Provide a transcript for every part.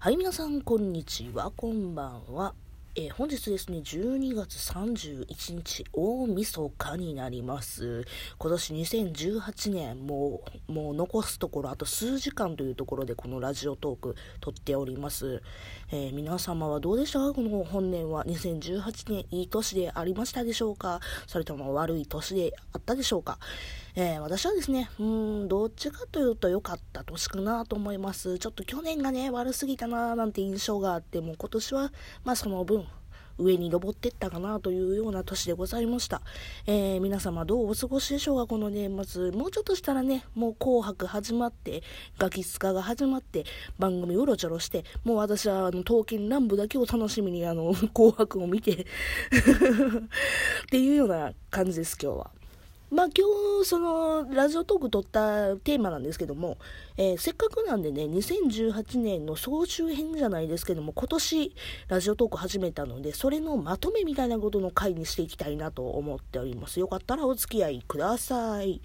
はい、皆さん、こんにちは、こんばんは。えー、本日ですね、12月31日、大晦日になります。今年2018年、もう、もう残すところ、あと数時間というところで、このラジオトーク撮っております。えー、皆様はどうでしたか？この本年は2018年、いい年でありましたでしょうか？それとも悪い年であったでしょうか？えー、私はですね、うん、どっちかというと良かった年かなと思います。ちょっと去年がね、悪すぎたななんて印象があって、もう今年は、まあその分、上に登ってったかなというような年でございました。えー、皆様どうお過ごしでしょうか？この年末。もうちょっとしたらね、もう紅白始まって、ガキスカが始まって、番組うろちょろして、もう私はあの、刀剣乱舞だけを楽しみにあの、紅白を見て っていうような感じです、今日は。まあ今日、その、ラジオトーク撮ったテーマなんですけども、えー、せっかくなんでね、2018年の総集編じゃないですけども、今年、ラジオトーク始めたので、それのまとめみたいなことの回にしていきたいなと思っております。よかったらお付き合いください。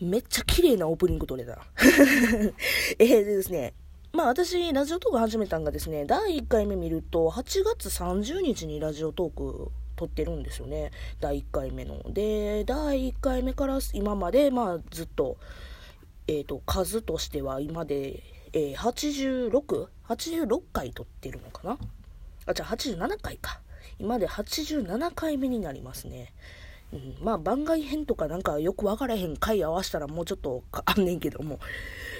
めっちゃ綺麗なオープニング撮れた。え、でですね、まあ私、ラジオトーク始めたんがですね、第1回目見ると、8月30日にラジオトーク撮ってるんですよね。第1回目の。で第1回目から今までまあずっとえ、ー、と数としては今で、えー、8686 86回撮ってるのかな？あじゃあ87回か。今で87回目になりますね。うん、まあ番外編とかなんかよく分からへん回合わしたらもうちょっとあんねんけども。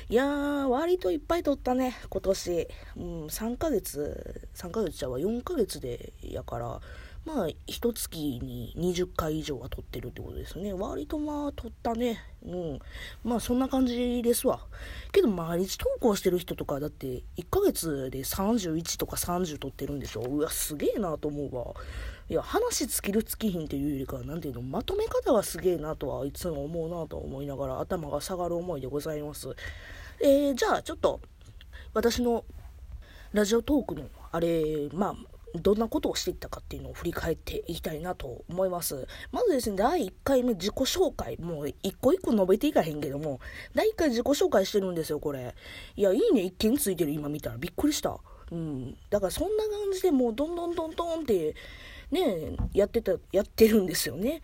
いやー割といっぱい撮ったね今年、うん、3ヶ月3ヶ月ちゃうわ。4ヶ月でやからまあ、一月に20回以上は撮ってるってことですね。割とまあ、撮ったね。うん。まあ、そんな感じですわ。けど、毎日投稿してる人とか、だって、1ヶ月で31とか30撮ってるんでしょうわ、すげえなと思うわ。いや、話尽きる尽きひんっていうよりか、なんていうの、まとめ方はすげえなとはいつも思うなと思いながら、頭が下がる思いでございます。えー、じゃあ、ちょっと、私のラジオトークの、あれ、まあ、どんなことをしていったかっていうのを振り返っていきたいなと思います。まずですね、第1回目自己紹介。もう一個一個述べていかへんけども、第1回自己紹介してるんですよ、これ。いや、いいね一件ついてる今見たらびっくりした。うん。だからそんな感じでもうどんどんどんどんって、ね、やってた、やってるんですよね。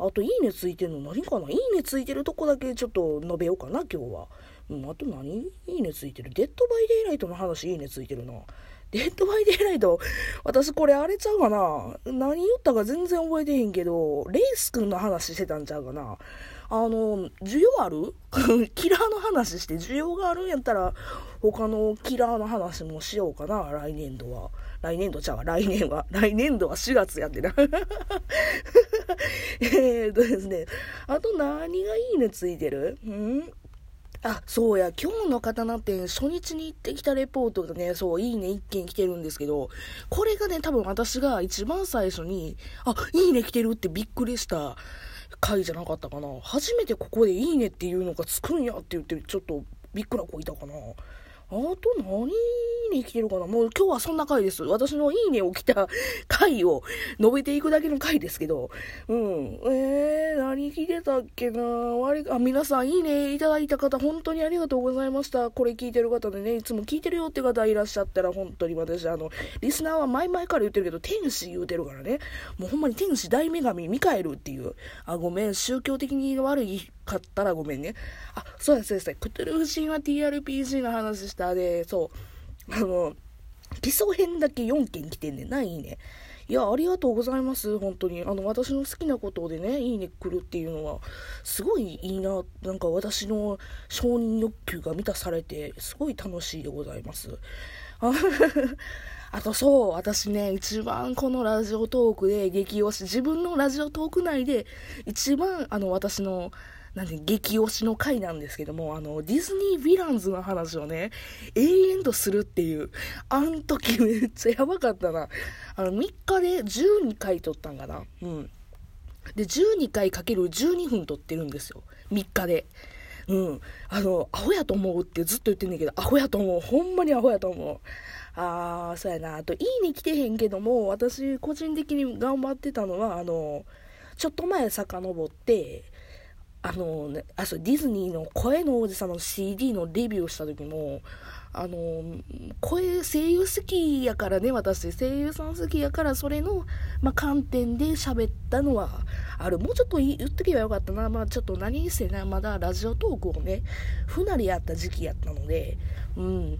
あと、いいねついてるの何かな？いいねついてるとこだけちょっと述べようかな、今日は。うん、あと何？いいねついてる。デッドバイデイライトの話いいねついてるな。デッドバイデイライト、私これあれちゃうかな？何言ったか全然覚えてへんけど、レイス君の話してたんちゃうかな？あの、需要ある？キラーの話して需要があるんやったら、他のキラーの話もしようかな、来年度は。来年度ちゃうわ、来年は。来年度は4月やってな。えっとですね。あと何がいいねついてる？ん？あ、そうや、今日の刀って初日に行ってきたレポートがね、そう、いいね一件来てるんですけど、これがね、多分私が一番最初に、あ、いいね来てるってびっくりした回じゃなかったかな。初めてここでいいねっていうのがつくんやって言って、ちょっとびっくらこいたかな。あと何に来てるかな？もう今日はそんな回です。私のいいねを来た回を述べていくだけの回ですけど。うん。えー、何聞いてたっけな？割あ、皆さんいいねいただいた方、本当にありがとうございました。これ聞いてる方でね、いつも聞いてるよって方いらっしゃったら、本当に私、あの、リスナーは前々から言ってるけど、天使言うてるからね。もうほんまに天使大女神ミカエルっていう。あ、ごめん、宗教的に悪いかったらごめんね。あ、そうです、そうです。クトゥルフ神話 TRPG の話したで、そう。あの、基礎編だけ4件来てんねんな、いいね。いや、ありがとうございます、本当に。あの、私の好きなことでね、いいね来るっていうのは、すごいいいな。なんか私の承認欲求が満たされて、すごい楽しいでございます。あとそう、私ね、一番このラジオトークで激推し、自分のラジオトーク内で一番あの私のなんで、激推しの回なんですけども、あの、ディズニーヴィランズの話をね、永遠とするっていう、あん時めっちゃやばかったな。あの、3日で12回撮ったんかな。うん。で、12回かける12分撮ってるんですよ。3日で。うん。あの、アホやと思うってずっと言ってんねんけど、アホやと思う。ほんまにアホやと思う。あー、そうやな。あと、いいね来てへんけども、私、個人的に頑張ってたのは、あの、ちょっと前遡って、あのね、あ、そう、ディズニーの声の王子様の CD のレビューをした時も、あの、声、声優好きやからね、私、声優さん好きやから、それの、まあ、観点で喋ったのはある。もうちょっと言っとけばよかったな。まあ、ちょっと何せな、まだラジオトークをね、不慣れやった時期やったので、うん。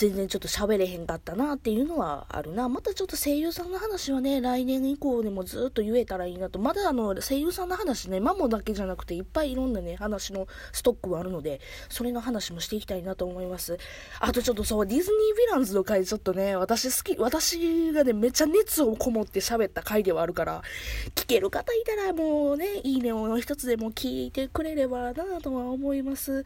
全然ちょっと喋れへんかったなっていうのはあるな。またちょっと声優さんの話はね、来年以降でもずっと言えたらいいなと。まだあの、声優さんの話ね、マモだけじゃなくていっぱいいろんなね、話のストックはあるので、それの話もしていきたいなと思います。あとちょっとそう、ディズニーヴィランズの回ちょっとね、私好き、私がね、めっちゃ熱をこもって喋った回ではあるから、聞ける方いたらもうね、いいねを一つでも聞いてくれればなとは思います。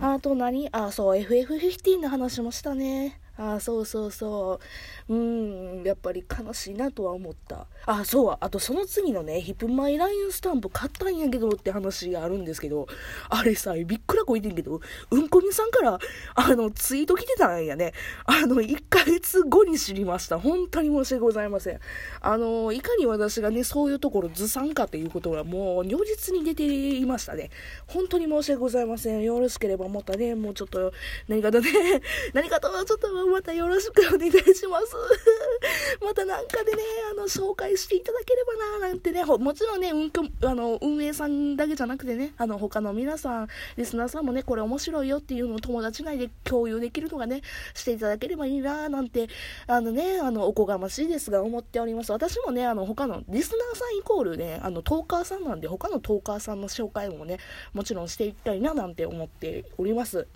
あと何？あ、そう、FF15 の話もしたねね。ああ、そうそうそう。うーん、やっぱり悲しいなとは思った。あ、そう、あとその次のね、ヒップマイラインスタンプ買ったんやけどって話があるんですけど、あれさ、びっくらこいてんけど、うんこみさんから、あの、ツイート来てたんやね。あの、1ヶ月後に知りました。本当に申し訳ございません。あの、いかに私がね、そういうところずさんかということはもう、如実に出ていましたね。本当に申し訳ございません。よろしければまたね、もうちょっと、何かとね、何かとちょっと、またよろしくお願いします。またなんかでね、あの、紹介していただければな、なんてね、もちろんね、うんこ、あの、運営さんだけじゃなくてね、あの、他の皆さん、リスナーさんもね、これ面白いよっていうのを友達内で共有できるのがね、していただければいいな、なんて、あのね、あの、おこがましいですが、思っております。私もね、あの、他の、リスナーさんイコールね、あの、トーカーさんなんで、他のトーカーさんの紹介もね、もちろんしていきたいな、なんて思っております。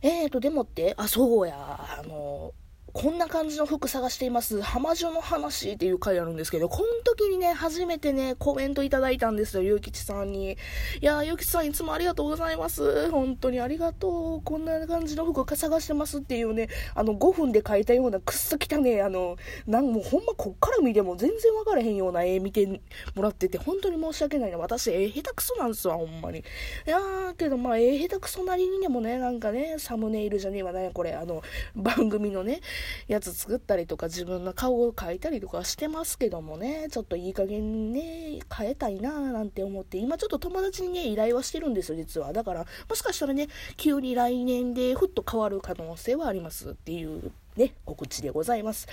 えーと、でもって、あ、そうや、あの、こんな感じの服探しています。浜女の話っていう回あるんですけど、この時にね、初めてね、コメントいただいたんですよ、ゆうきちさんに。いやー、ゆうきちさんいつもありがとうございます。本当にありがとう。こんな感じの服探してますっていうね、あの、5分で描いたようなくっそ汚ね、あの、なんもうほんまこっから見ても全然わからへんような絵見てもらってて、本当に申し訳ないな。私、絵下手くそなんですわ、ほんまに。いやー、けどまあ、絵下手くそなりにでもね、なんかね、サムネイルじゃねえわね、これ、あの、番組のね、やつ作ったりとか自分の顔を描いたりとかしてますけどもね、ちょっといい加減ね、変えたいなーなんて思って、今ちょっと友達にね、依頼はしてるんですよ、実は。だから、もしかしたらね、急に来年でふっと変わる可能性はありますっていうね、告知でございます。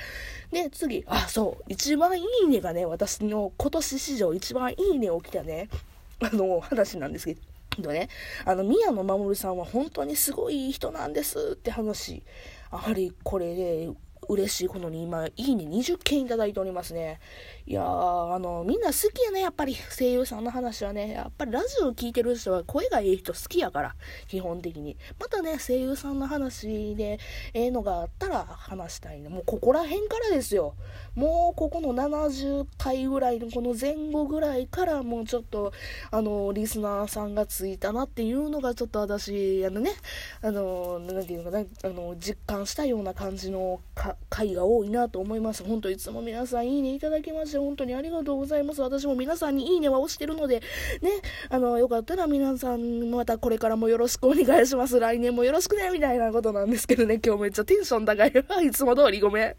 で、次、あ、そう、一番いいねがね、私の今年史上一番いいね起きたね、あの、話なんですけど、ね、あの、宮野守さんは本当にすごい人なんですって話。やはりこれで、嬉しいことに今、いいね20件いただいておりますね。いやー、あの、みんな好きやね、やっぱり声優さんの話はね。やっぱりラジオ聴いてる人は声がいい人好きやから、基本的に。またね、声優さんの話で、ええのがあったら話したいね。もうここら辺からですよ。もうここの70回ぐらいのこの前後ぐらいからもうちょっと、あの、リスナーさんがついたなっていうのがちょっと私、あのね、あの、なんていうのかな、あの、実感したような感じの回が多いなと思います。本当いつも皆さんいいねいただきまして本当にありがとうございます。私も皆さんにいいねは押してるので、ね、あの、よかったら皆さんまたこれからもよろしくお願いします。来年もよろしくね、みたいなことなんですけどね、今日めっちゃテンション高い。いつも通りごめん。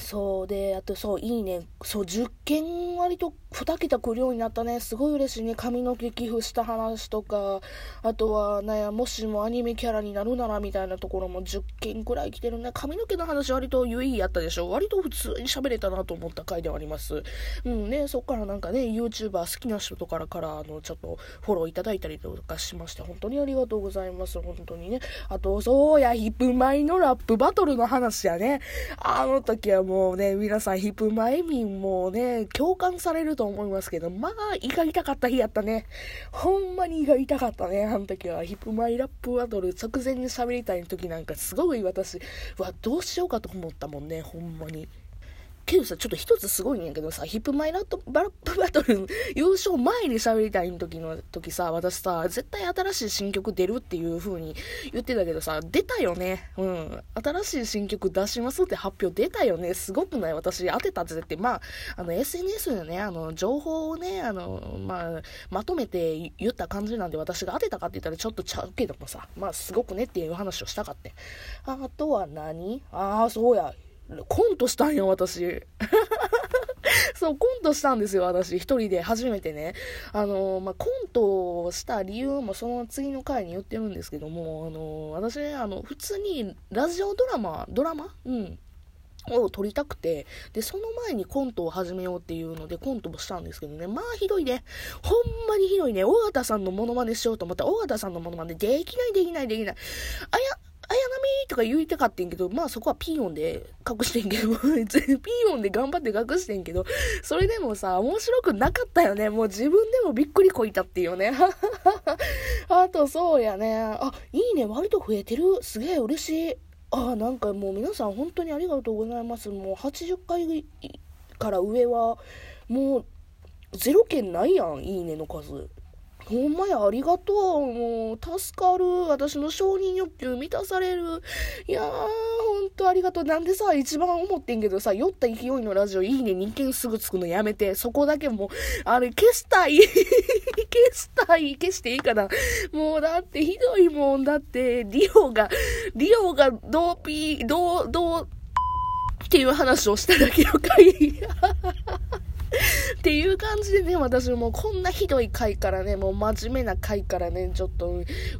そうで、あとそう、いいね。そう、10件割と2桁来るようになったね。すごい嬉しいね。髪の毛寄付した話とか、あとは、なや、もしもアニメキャラになるならみたいなところも10件くらい来てるね。髪の毛の話割と有意義やったでしょ。割と普通に喋れたなと思った回ではあります。うんね、そっからなんかね、YouTuber 好きな人とかから、あの、ちょっとフォローいただいたりとかしまして、本当にありがとうございます。本当にね。あと、そうや、ヒップマイのラップバトルの話やね。あの時はもうね、皆さんヒップマイミンもね、共感されると思いますけど、まあ、胃が痛かった日やったね。ほんまに胃が痛かったね、あの時は。ヒップマイラップバトル直前に喋りたい時なんかすごい私、は、どうしようかと思ったもんね、ほんまに。けどさ、ちょっと一つすごいんやけどさ、ヒップマイラットバラップ バトル優勝前に喋りたい時の時さ、私さ、絶対新しい新曲出るっていう風に言ってたけどさ、出たよね。うん。新しい新曲出しますって発表出たよね。すごくない？私当てたってって、まあ、あの SNS でね、あの、情報をね、あの、まあ、まとめて言った感じなんで私が当てたかって言ったらちょっとちゃうけどもさ、まあ、すごくねっていう話をしたかって。あとは何？ああ、そうや。コントしたんよ、私。そう、コントしたんですよ、私、一人で初めてね。あの、まあ、コントをした理由もその次の回に言ってるんですけども、あの、私ね、あの、普通にラジオドラマ、ドラマ？うん。を撮りたくて、で、その前にコントを始めようっていうのでコントもしたんですけどね、まあひどいね。ほんまにひどいね。尾形さんのモノマネしようと思ったら、尾形さんのモノマネできないできないできない。あや、綾波とか言いたかってんけど、まあそこはピーヨンで隠してんけど、ピーヨンで頑張って隠してんけど、それでもさ、面白くなかったよね。もう自分でもびっくりこいたっていうね。あとそうやね。あ、いいね。割と増えてる。すげえ嬉しい。あ、なんかもう皆さん本当にありがとうございます。もう80回から上は、もう、ゼロ件ないやん、いいねの数。ほんまや、ありがとう。もう、助かる。私の承認欲求満たされる。いやー、ほんとありがとう。なんでさ、一番思ってんけどさ、酔った勢いのラジオ、いいね、2件すぐつくのやめて。そこだけもう、あれ、消したい。消したい。消していいかな。もう、だってひどいもん。だって、リオが、リオがドーピー、ドー、ドー、っていう話をしただけの回。っていう感じでね、私もこんなひどい回からね、もう真面目な回からね、ちょっと、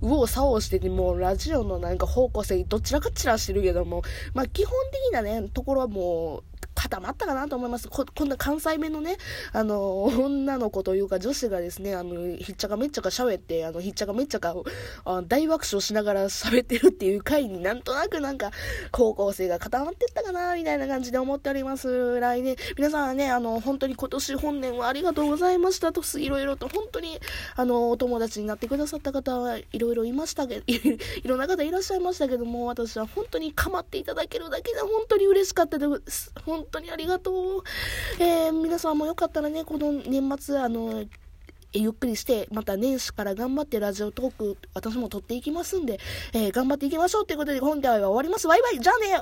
右往左往してて、もうラジオのなんか方向性、どちらかちらしてるけども、まあ基本的なね、ところはもう、固まったかなと思います。こ、こんな関西弁のね、あの、女の子というか女子がですね、あの、ひっちゃかめっちゃか喋って、あの、ひっちゃかめっちゃか、あ大爆笑しながら喋ってるっていう回になんとなくなんか、高校生が固まってったかな、みたいな感じで思っております。来年、皆さんはね、あの、本当に今年本年はありがとうございましたと、いろいろと本当に、あの、お友達になってくださった方はいろいろいましたけど、いろんな方いらっしゃいましたけども、私は本当に構っていただけるだけで本当に嬉しかったです。本当にありがとう。えー、皆さんもよかったらね、この年末、あの、ゆっくりして、また年始から頑張ってラジオトーク、私も撮っていきますんで、えー、頑張っていきましょうということで、今回は終わります。バイバイじゃあね